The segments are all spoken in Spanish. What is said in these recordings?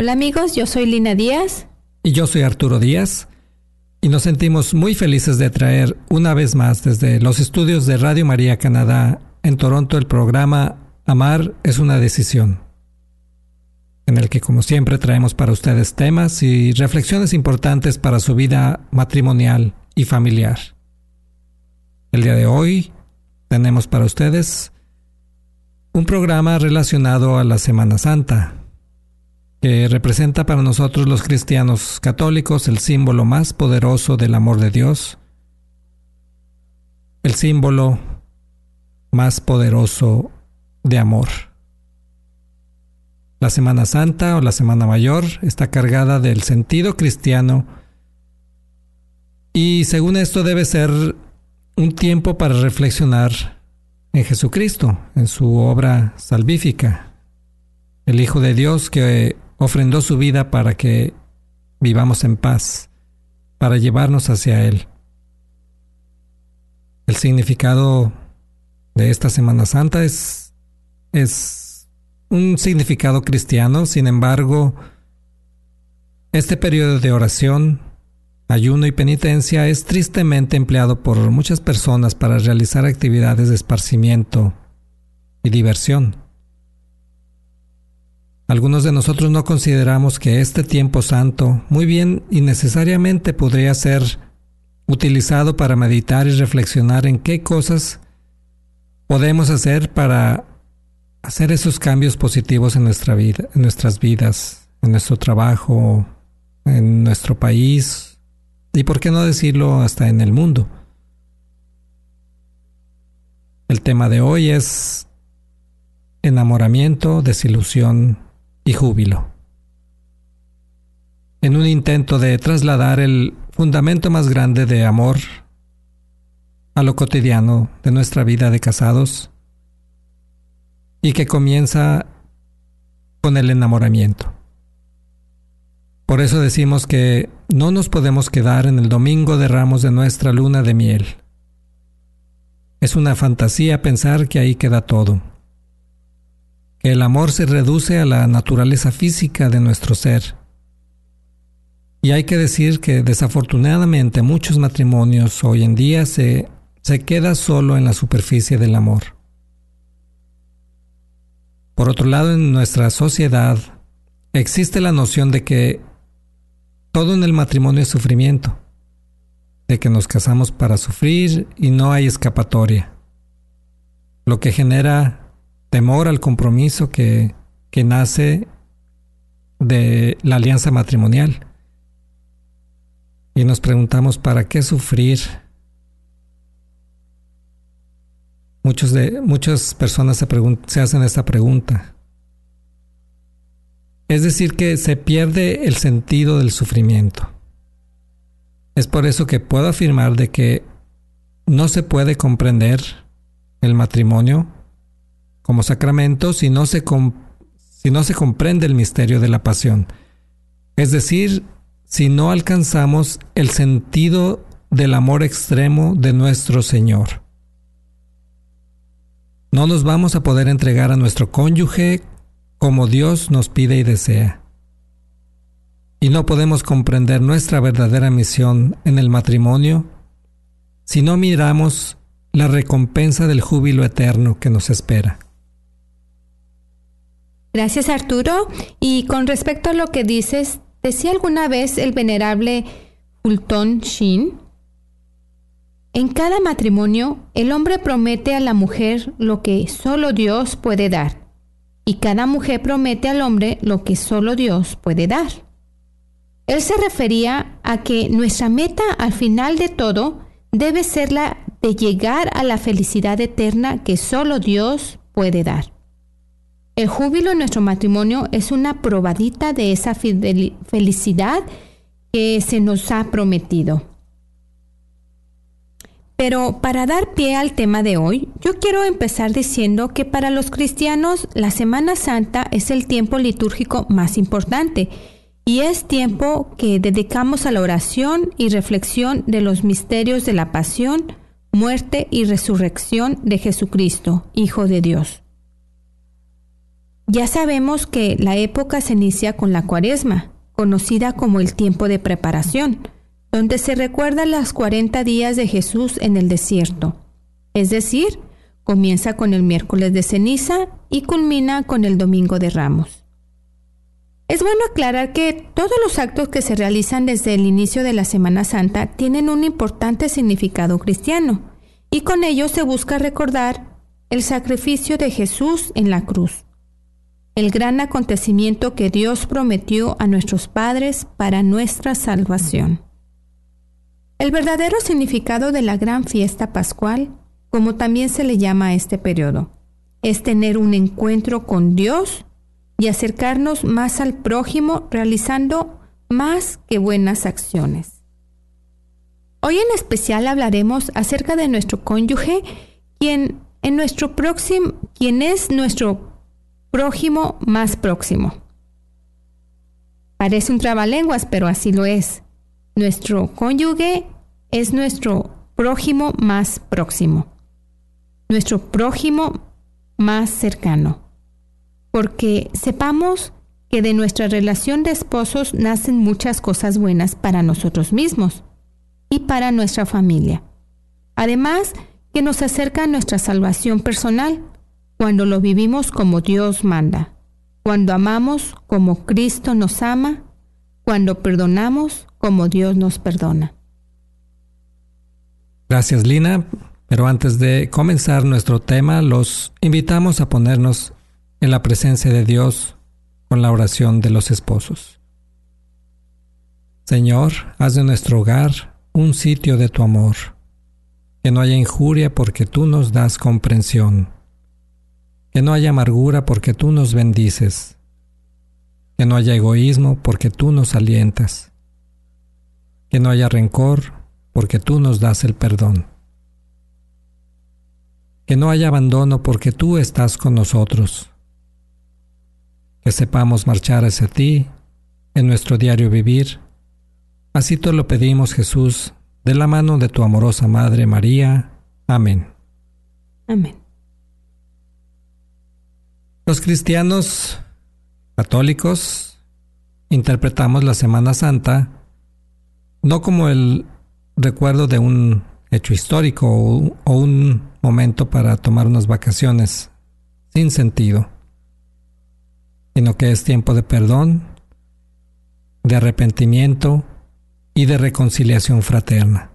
Hola amigos, yo soy Lina Díaz. Y yo soy Arturo Díaz. Y nos sentimos muy felices de traer una vez más desde los estudios de Radio María Canadá en Toronto el programa Amar es una decisión, en el que como siempre traemos para ustedes temas y reflexiones importantes para su vida matrimonial y familiar. El día de hoy tenemos para ustedes un programa relacionado a la Semana Santa, que representa para nosotros los cristianos católicos el símbolo más poderoso del amor de Dios, el símbolo más poderoso de amor. La Semana Santa o la Semana Mayor está cargada del sentido cristiano y según esto debe ser un tiempo para reflexionar en Jesucristo, en su obra salvífica, el Hijo de Dios que ofrendó su vida para que vivamos en paz, para llevarnos hacia Él. El significado de esta Semana Santa es, es un significado cristiano, sin embargo, este periodo de oración, ayuno y penitencia es tristemente empleado por muchas personas para realizar actividades de esparcimiento y diversión. Algunos de nosotros no consideramos que este tiempo santo muy bien y necesariamente podría ser utilizado para meditar y reflexionar en qué cosas podemos hacer para hacer esos cambios positivos en nuestra vida, en nuestras vidas, en nuestro trabajo, en nuestro país y por qué no decirlo hasta en el mundo. El tema de hoy es enamoramiento, desilusión y júbilo. En un intento de trasladar el fundamento más grande de amor a lo cotidiano de nuestra vida de casados y que comienza con el enamoramiento. Por eso decimos que no nos podemos quedar en el domingo de ramos de nuestra luna de miel. Es una fantasía pensar que ahí queda todo el amor se reduce a la naturaleza física de nuestro ser. Y hay que decir que desafortunadamente muchos matrimonios hoy en día se, se queda solo en la superficie del amor. Por otro lado, en nuestra sociedad existe la noción de que todo en el matrimonio es sufrimiento, de que nos casamos para sufrir y no hay escapatoria, lo que genera temor al compromiso que, que nace de la alianza matrimonial. Y nos preguntamos, ¿para qué sufrir? Muchos de, muchas personas se, se hacen esta pregunta. Es decir, que se pierde el sentido del sufrimiento. Es por eso que puedo afirmar de que no se puede comprender el matrimonio como sacramento si no se, si no se comprende el misterio de la pasión. Es decir, si no alcanzamos el sentido del amor extremo de nuestro Señor. No nos vamos a poder entregar a nuestro cónyuge como Dios nos pide y desea. y no podemos comprender nuestra verdadera misión en el matrimonio si no miramos la recompensa del júbilo eterno que nos espera. Gracias Arturo. Y con respecto a lo que dices, decía alguna vez el venerable Fulton Sheen, en cada matrimonio el hombre promete a la mujer lo que solo Dios puede dar y cada mujer promete al hombre lo que solo Dios puede dar. Él se refería a que nuestra meta al final de todo debe ser la de llegar a la felicidad eterna que solo Dios puede dar. El júbilo en nuestro matrimonio es una probadita de esa felicidad que se nos ha prometido. Pero para dar pie al tema de hoy, yo quiero empezar diciendo que para los cristianos la Semana Santa es el tiempo litúrgico más importante y es tiempo que dedicamos a la oración y reflexión de los misterios de la pasión, muerte y resurrección de Jesucristo, Hijo de Dios. Ya sabemos que la época se inicia con la cuaresma, conocida como el tiempo de preparación, donde se recuerdan las 40 días de Jesús en el desierto. Es decir, comienza con el miércoles de ceniza y culmina con el domingo de ramos. Es bueno aclarar que todos los actos que se realizan desde el inicio de la Semana Santa tienen un importante significado cristiano, y con ello se busca recordar el sacrificio de Jesús en la cruz el gran acontecimiento que Dios prometió a nuestros padres para nuestra salvación. El verdadero significado de la gran fiesta pascual, como también se le llama a este periodo, es tener un encuentro con Dios y acercarnos más al prójimo realizando más que buenas acciones. Hoy en especial hablaremos acerca de nuestro cónyuge, quien, en nuestro próximo, quien es nuestro prójimo más próximo. Parece un trabalenguas, pero así lo es. Nuestro cónyuge es nuestro prójimo más próximo. Nuestro prójimo más cercano. Porque sepamos que de nuestra relación de esposos nacen muchas cosas buenas para nosotros mismos y para nuestra familia. Además, que nos acerca a nuestra salvación personal cuando lo vivimos como Dios manda, cuando amamos como Cristo nos ama, cuando perdonamos como Dios nos perdona. Gracias Lina, pero antes de comenzar nuestro tema, los invitamos a ponernos en la presencia de Dios con la oración de los esposos. Señor, haz de nuestro hogar un sitio de tu amor, que no haya injuria porque tú nos das comprensión que no haya amargura porque tú nos bendices, que no haya egoísmo porque tú nos alientas, que no haya rencor porque tú nos das el perdón, que no haya abandono porque tú estás con nosotros, que sepamos marchar hacia ti en nuestro diario vivir. Así te lo pedimos Jesús, de la mano de tu amorosa Madre María. Amén. Amén. Los cristianos católicos interpretamos la Semana Santa no como el recuerdo de un hecho histórico o, un momento para tomar unas vacaciones sin sentido, sino que es tiempo de perdón, de arrepentimiento y de reconciliación fraterna.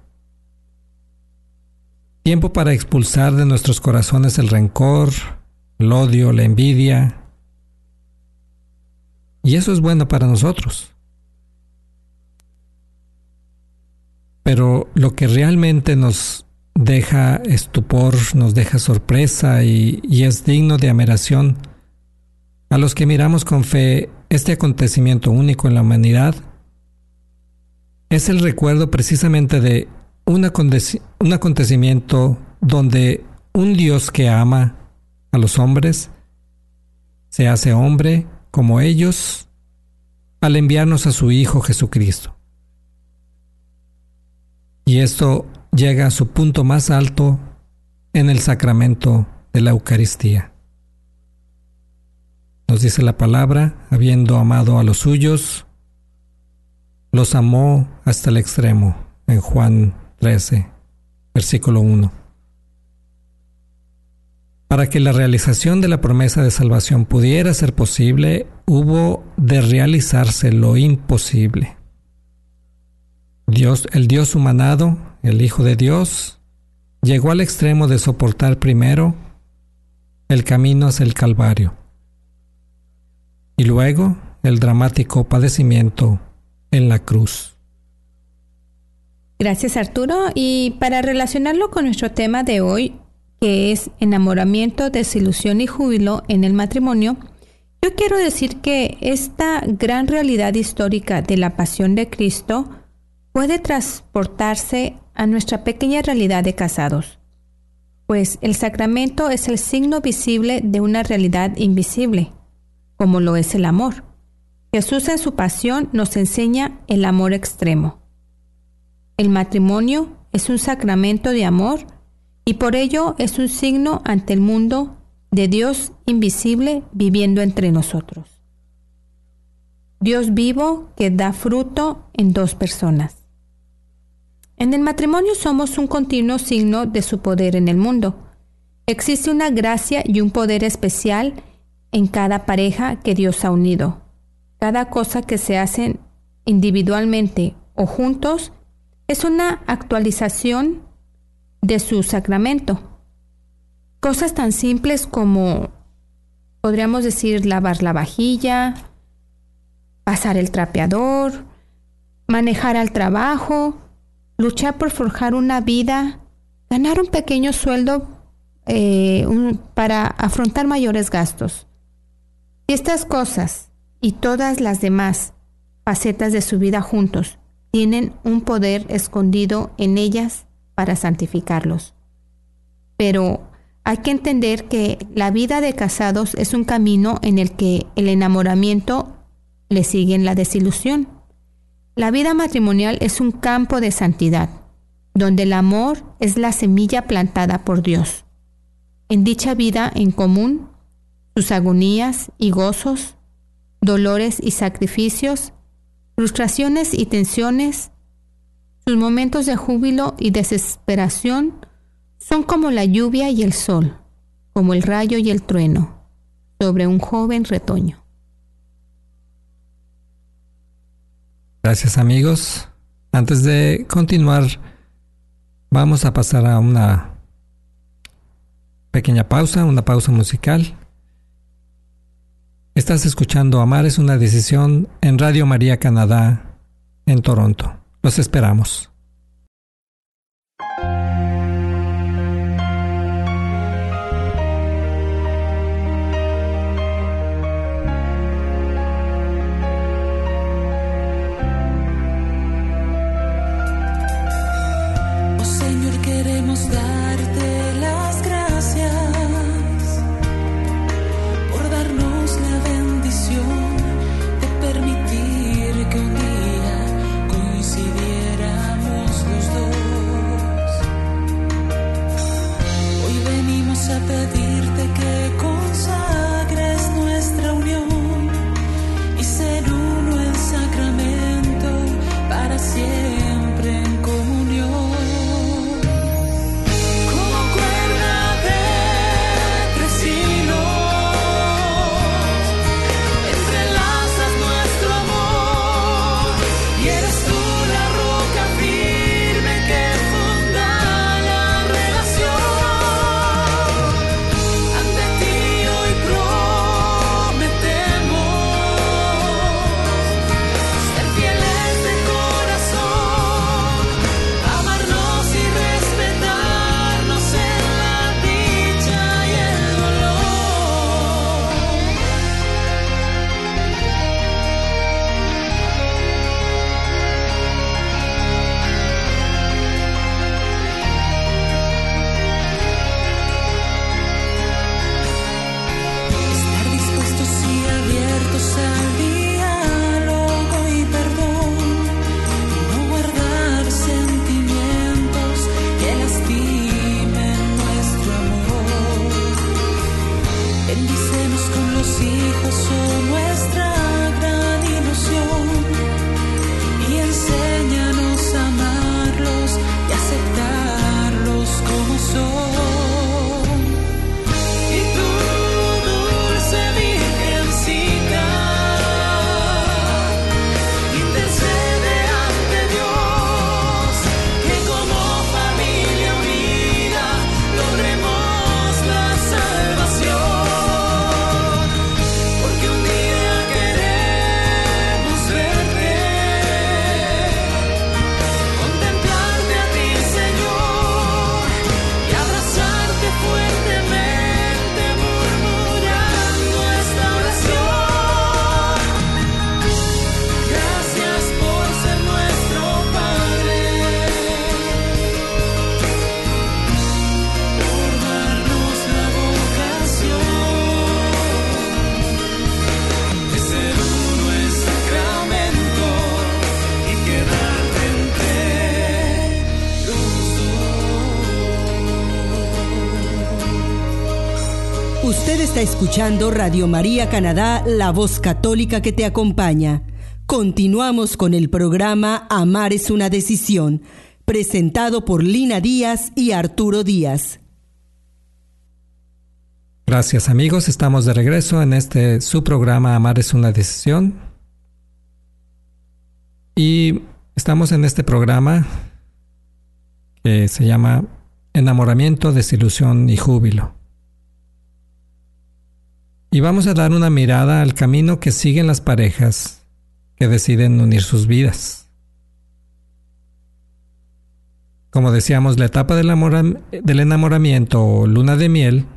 Tiempo para expulsar de nuestros corazones el rencor, el odio, la envidia. Y eso es bueno para nosotros. Pero lo que realmente nos deja estupor, nos deja sorpresa y, y es digno de admiración a los que miramos con fe este acontecimiento único en la humanidad, es el recuerdo precisamente de un, acontecimiento donde un Dios que ama a los hombres, se hace hombre como ellos al enviarnos a su Hijo Jesucristo. Y esto llega a su punto más alto en el sacramento de la Eucaristía. Nos dice la palabra, habiendo amado a los suyos, los amó hasta el extremo en Juan 13, versículo 1. Para que la realización de la promesa de salvación pudiera ser posible, hubo de realizarse lo imposible. Dios, el Dios humanado, el Hijo de Dios, llegó al extremo de soportar primero el camino hacia el Calvario y luego el dramático padecimiento en la cruz. Gracias Arturo. Y para relacionarlo con nuestro tema de hoy, que es enamoramiento, desilusión y júbilo en el matrimonio, yo quiero decir que esta gran realidad histórica de la pasión de Cristo puede transportarse a nuestra pequeña realidad de casados, pues el sacramento es el signo visible de una realidad invisible, como lo es el amor. Jesús en su pasión nos enseña el amor extremo. El matrimonio es un sacramento de amor y por ello es un signo ante el mundo de Dios invisible viviendo entre nosotros. Dios vivo que da fruto en dos personas. En el matrimonio somos un continuo signo de su poder en el mundo. Existe una gracia y un poder especial en cada pareja que Dios ha unido. Cada cosa que se hacen individualmente o juntos es una actualización de su sacramento. Cosas tan simples como, podríamos decir, lavar la vajilla, pasar el trapeador, manejar al trabajo, luchar por forjar una vida, ganar un pequeño sueldo eh, para afrontar mayores gastos. Estas cosas y todas las demás facetas de su vida juntos tienen un poder escondido en ellas para santificarlos. Pero hay que entender que la vida de casados es un camino en el que el enamoramiento le sigue en la desilusión. La vida matrimonial es un campo de santidad, donde el amor es la semilla plantada por Dios. En dicha vida en común, sus agonías y gozos dolores y sacrificios, frustraciones y tensiones, sus momentos de júbilo y desesperación son como la lluvia y el sol, como el rayo y el trueno, sobre un joven retoño. Gracias amigos. Antes de continuar, vamos a pasar a una pequeña pausa, una pausa musical. Estás escuchando Amar es una decisión en Radio María Canadá, en Toronto. Los esperamos. Escuchando Radio María Canadá, la voz católica que te acompaña. Continuamos con el programa Amar es una decisión, presentado por Lina Díaz y Arturo Díaz. Gracias amigos, estamos de regreso en este su programa Amar es una decisión. Y estamos en este programa que se llama Enamoramiento, Desilusión y Júbilo. Y vamos a dar una mirada al camino que siguen las parejas que deciden unir sus vidas. Como decíamos, la etapa del, enamoramiento o luna de miel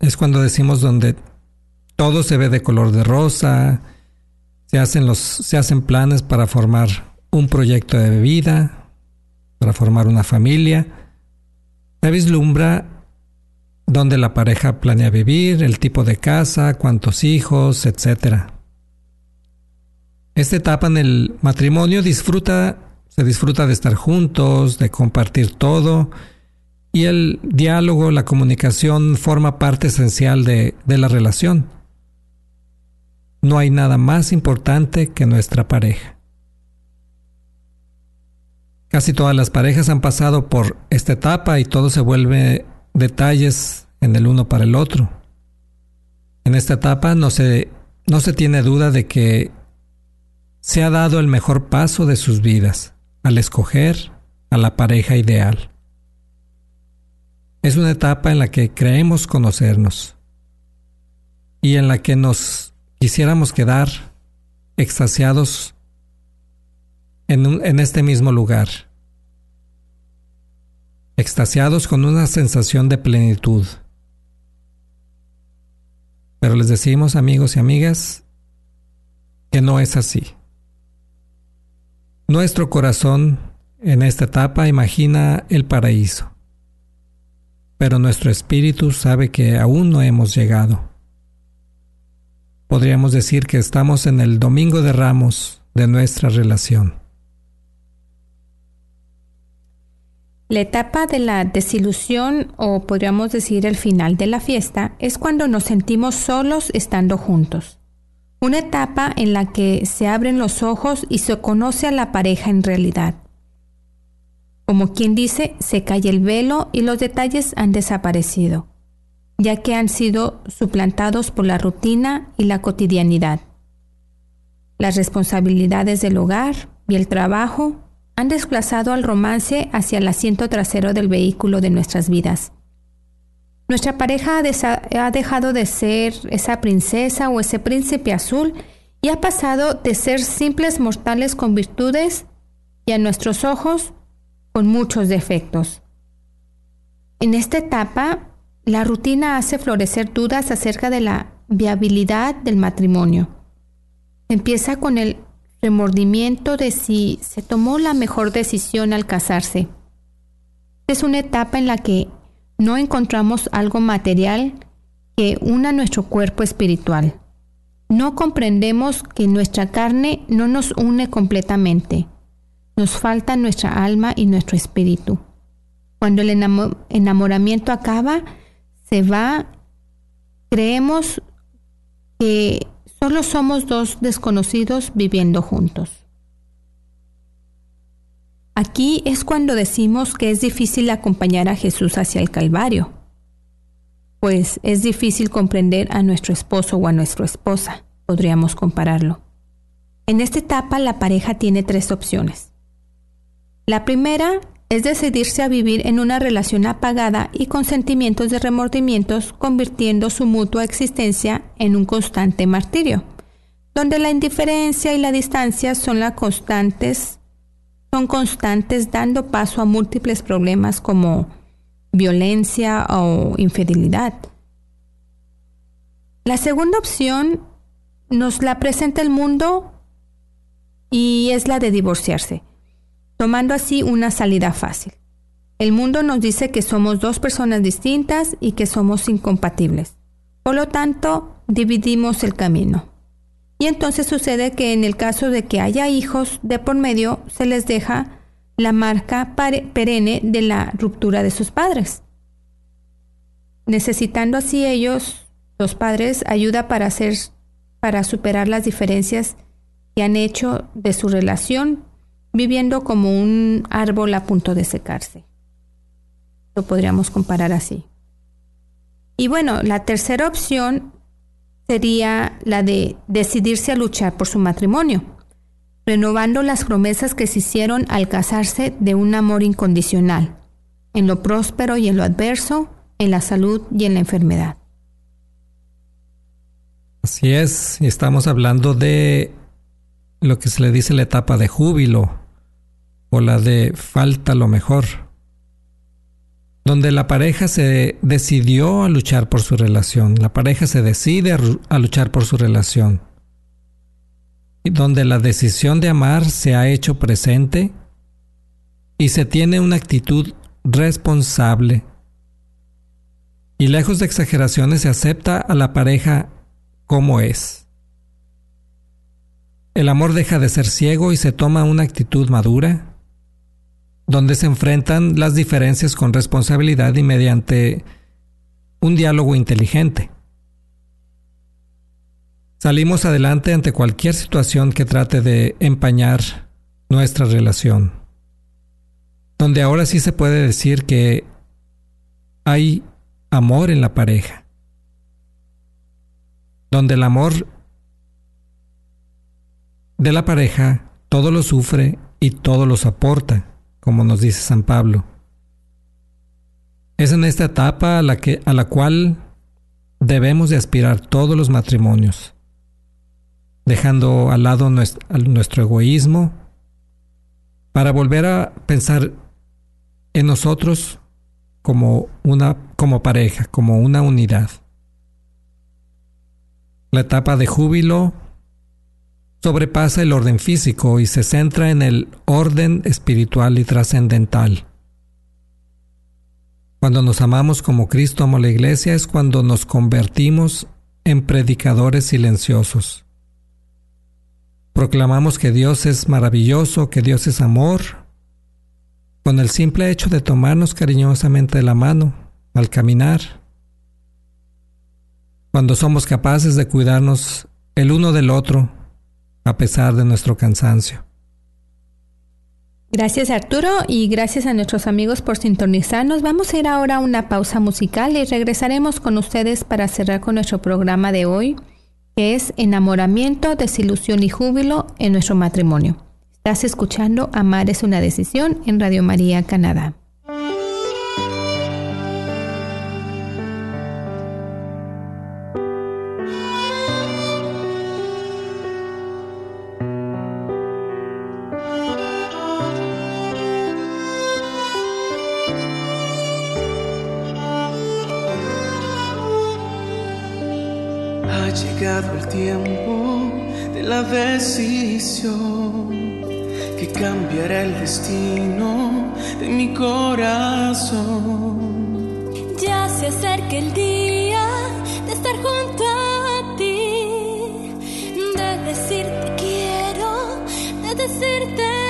es cuando decimos donde todo se ve de color de rosa, se hacen, se hacen planes para formar un proyecto de vida, para formar una familia. Se vislumbra donde la pareja planea vivir, el tipo de casa, cuántos hijos, etc. Esta etapa en el matrimonio disfruta, se disfruta de estar juntos, de compartir todo, y el diálogo, la comunicación forma parte esencial de, de la relación. No hay nada más importante que nuestra pareja. Casi todas las parejas han pasado por esta etapa y todo se vuelve detalles en el uno para el otro. En esta etapa no se, no se tiene duda de que se ha dado el mejor paso de sus vidas al escoger a la pareja ideal. Es una etapa en la que creemos conocernos y en la que nos quisiéramos quedar extasiados en, en este mismo lugar, extasiados con una sensación de plenitud. Pero les decimos, amigos y amigas, que no es así. Nuestro corazón en esta etapa imagina el paraíso pero nuestro espíritu sabe que aún no hemos llegado. Podríamos decir que estamos en el domingo de ramos de nuestra relación. La etapa de la desilusión o podríamos decir el final de la fiesta es cuando nos sentimos solos estando juntos. Una etapa en la que se abren los ojos y se conoce a la pareja en realidad. Como quien dice, se cae el velo y los detalles han desaparecido, ya que han sido suplantados por la rutina y la cotidianidad. Las responsabilidades del hogar y el trabajo han desplazado al romance hacia el asiento trasero del vehículo de nuestras vidas. Nuestra pareja ha dejado de ser esa princesa o ese príncipe azul y ha pasado de ser simples mortales con virtudes y a nuestros ojos con muchos defectos. En esta etapa, la rutina hace florecer dudas acerca de la viabilidad del matrimonio. Empieza con el remordimiento de si se tomó la mejor decisión al casarse. Es una etapa en la que no encontramos algo material que una nuestro cuerpo espiritual. No comprendemos que nuestra carne no nos une completamente nos falta nuestra alma y nuestro espíritu. Cuando el enamoramiento acaba, se va, creemos que solo somos dos desconocidos viviendo juntos. Aquí es cuando decimos que es difícil acompañar a Jesús hacia el Calvario, pues es difícil comprender a nuestro esposo o a nuestra esposa, podríamos compararlo. En esta etapa la pareja tiene tres opciones. La primera es decidirse a vivir en una relación apagada y con sentimientos de remordimientos, convirtiendo su mutua existencia en un constante martirio, donde la indiferencia y la distancia son las constantes, son constantes dando paso a múltiples problemas como violencia o infidelidad. La segunda opción nos la presenta el mundo y es la de divorciarse tomando así una salida fácil. El mundo nos dice que somos dos personas distintas y que somos incompatibles. Por lo tanto, dividimos el camino. Y entonces sucede que en el caso de que haya hijos de por medio, se les deja la marca perenne de la ruptura de sus padres. necesitando así ellos, los padres, ayuda para hacer, para superar las diferencias que han hecho de su relación, viviendo como un árbol a punto de secarse. Lo podríamos comparar así. Y bueno, la tercera opción sería la de decidirse a luchar por su matrimonio, renovando las promesas que se hicieron al casarse de un amor incondicional, en lo próspero y en lo adverso, en la salud y en la enfermedad. Así es, estamos hablando de lo que se le dice la etapa de júbilo o la de falta lo mejor donde la pareja se decidió a luchar por su relación, la pareja se decide a, luchar por su relación, y donde la decisión de amar se ha hecho presente y se tiene una actitud responsable. Y lejos de exageraciones se acepta a la pareja como es. El amor deja de ser ciego y se toma una actitud madura donde se enfrentan las diferencias con responsabilidad y mediante un diálogo inteligente. Salimos adelante ante cualquier situación que trate de empañar nuestra relación, donde ahora sí se puede decir que hay amor en la pareja, donde el amor de la pareja todo lo sufre y todo lo soporta como nos dice San Pablo. Es en esta etapa a la, que, a la cual debemos de aspirar todos los matrimonios, dejando al lado nuestro, egoísmo para volver a pensar en nosotros como una como pareja, como una unidad. La etapa de júbilo sobrepasa el orden físico y se centra en el orden espiritual y trascendental. Cuando nos amamos como Cristo amó la iglesia es cuando nos convertimos en predicadores silenciosos. Proclamamos que Dios es maravilloso, que Dios es amor, con el simple hecho de tomarnos cariñosamente de la mano al caminar. Cuando somos capaces de cuidarnos el uno del otro, a pesar de nuestro cansancio. Gracias Arturo y gracias a nuestros amigos por sintonizarnos. Vamos a ir ahora a una pausa musical y regresaremos con ustedes para cerrar con nuestro programa de hoy, que es Enamoramiento, Desilusión y Júbilo en nuestro matrimonio. Estás escuchando Amar es una decisión en Radio María Canadá. Que cambiará el destino de mi corazón. Ya se acerca el día de estar junto a ti, de decirte quiero, de decirte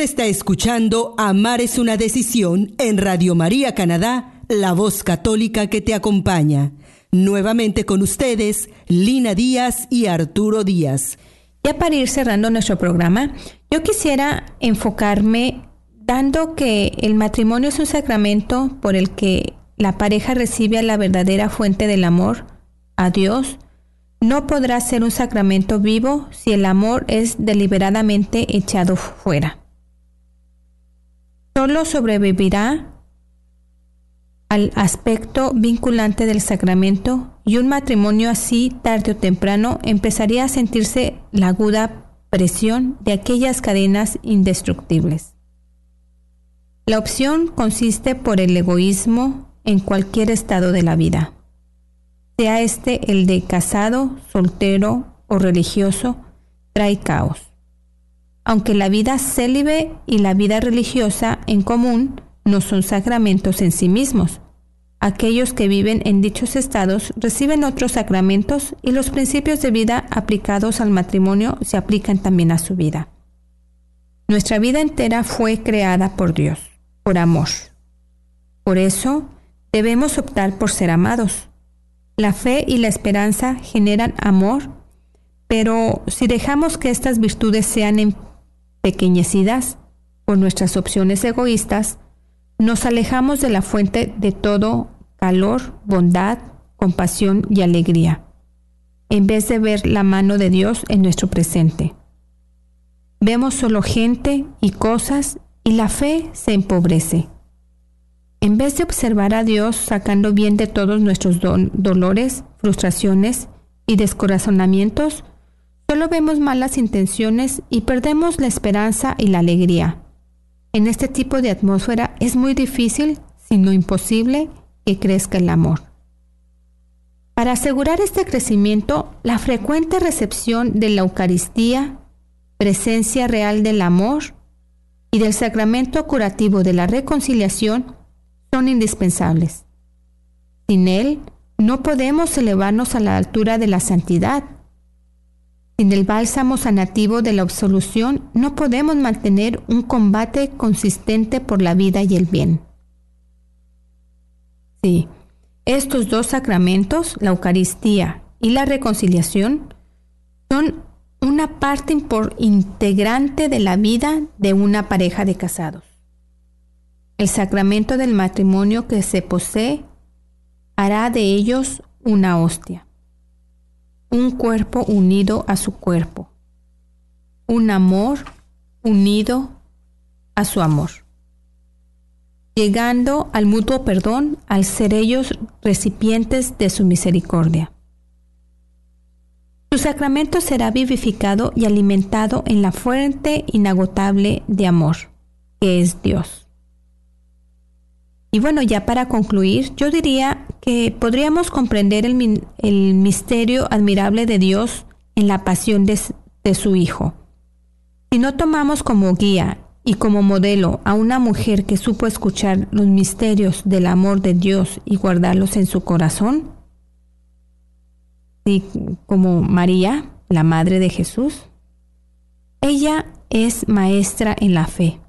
Está escuchando Amar es una decisión en Radio María Canadá, la voz católica que te acompaña. Nuevamente con ustedes, Lina Díaz y Arturo Díaz. Ya para ir cerrando nuestro programa, yo quisiera enfocarme dando que el matrimonio es un sacramento por el que la pareja recibe a la verdadera fuente del amor, a Dios. No podrá ser un sacramento vivo si el amor es deliberadamente echado fuera. Solo sobrevivirá al aspecto vinculante del sacramento y un matrimonio así tarde o temprano empezaría a sentirse la aguda presión de aquellas cadenas indestructibles. La opción consiste por el egoísmo en cualquier estado de la vida, sea este el de casado, soltero o religioso, trae caos. Aunque la vida célibe y la vida religiosa en común no son sacramentos en sí mismos, aquellos que viven en dichos estados reciben otros sacramentos y los principios de vida aplicados al matrimonio se aplican también a su vida. Nuestra vida entera fue creada por Dios, por amor. Por eso debemos optar por ser amados. La fe y la esperanza generan amor, pero si dejamos que estas virtudes sean empequeñecidas por nuestras opciones egoístas, nos alejamos de la fuente de todo calor, bondad, compasión y alegría, en vez de ver la mano de Dios en nuestro presente. Vemos solo gente y cosas y la fe se empobrece. En vez de observar a Dios sacando bien de todos nuestros dolores, frustraciones y descorazonamientos, solo vemos malas intenciones y perdemos la esperanza y la alegría. En este tipo de atmósfera es muy difícil, si no imposible, que crezca el amor. Para asegurar este crecimiento, la frecuente recepción de la Eucaristía, presencia real del amor y del sacramento curativo de la reconciliación son indispensables. Sin él, no podemos elevarnos a la altura de la santidad. Sin el bálsamo sanativo de la absolución, no podemos mantener un combate consistente por la vida y el bien. Sí, estos dos sacramentos, la Eucaristía y la reconciliación, son una parte integrante de la vida de una pareja de casados. El sacramento del matrimonio que se posee hará de ellos una hostia, un cuerpo unido a su cuerpo, un amor unido a su amor. llegando al mutuo perdón al ser ellos recipientes de su misericordia. Su sacramento será vivificado y alimentado en la fuente inagotable de amor, que es Dios. Y bueno, ya para concluir, yo diría que podríamos comprender el, misterio admirable de Dios en la pasión de, su Hijo. Si no tomamos como guía y como modelo a una mujer que supo escuchar los misterios del amor de Dios y guardarlos en su corazón, como María, la madre de Jesús, ella es maestra en la fe,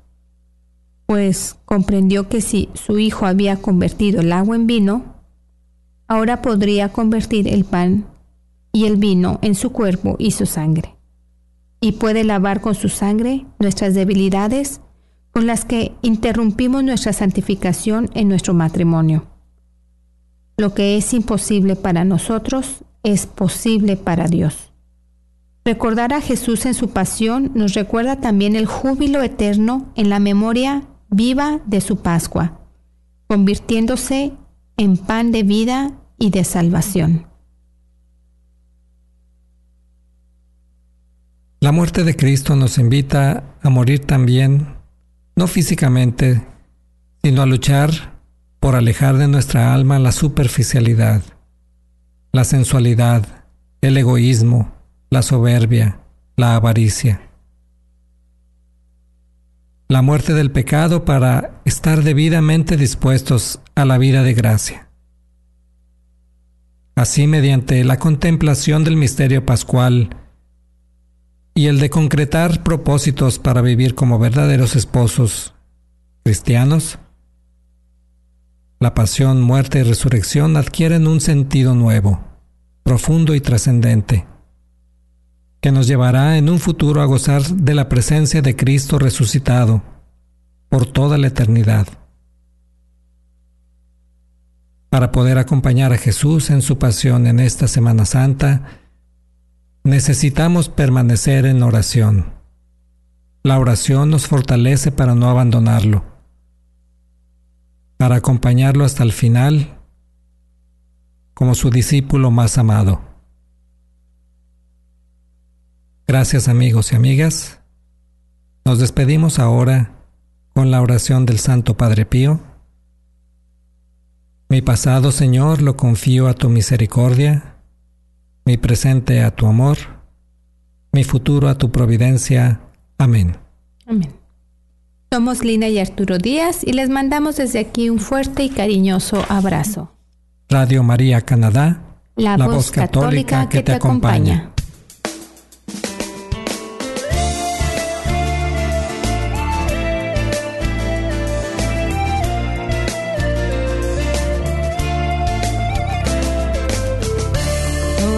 pues comprendió que si su hijo había convertido el agua en vino, ahora podría convertir el pan y el vino en su cuerpo y su sangre y puede lavar con su sangre nuestras debilidades con las que interrumpimos nuestra santificación en nuestro matrimonio. Lo que es imposible para nosotros es posible para Dios. Recordar a Jesús en su pasión nos recuerda también el júbilo eterno en la memoria viva de su Pascua, convirtiéndose en pan de vida y de salvación. La muerte de Cristo nos invita a morir también, no físicamente, sino a luchar por alejar de nuestra alma la superficialidad, la sensualidad, el egoísmo, la soberbia, la avaricia. La muerte del pecado para estar debidamente dispuestos a la vida de gracia. Así, mediante la contemplación del misterio pascual, y el de concretar propósitos para vivir como verdaderos esposos cristianos, la pasión, muerte y resurrección adquieren un sentido nuevo, profundo y trascendente, que nos llevará en un futuro a gozar de la presencia de Cristo resucitado por toda la eternidad. Para poder acompañar a Jesús en su pasión en esta Semana Santa, Necesitamos permanecer en oración. La oración nos fortalece para no abandonarlo, para acompañarlo hasta el final como su discípulo más amado. Gracias amigos y amigas. Nos despedimos ahora con la oración del Santo Padre Pío. Mi pasado, Señor, lo confío a tu misericordia mi presente a tu amor, mi futuro a tu providencia. Amén. Amén. Somos Lina y Arturo Díaz y les mandamos desde aquí un fuerte y cariñoso abrazo. Radio María Canadá, la, voz, católica, que, te acompaña.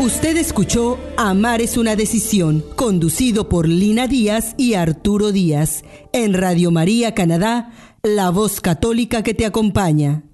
Usted escuchó Amar es una decisión, conducido por Lina Díaz y Arturo Díaz, en Radio María Canadá, la voz católica que te acompaña.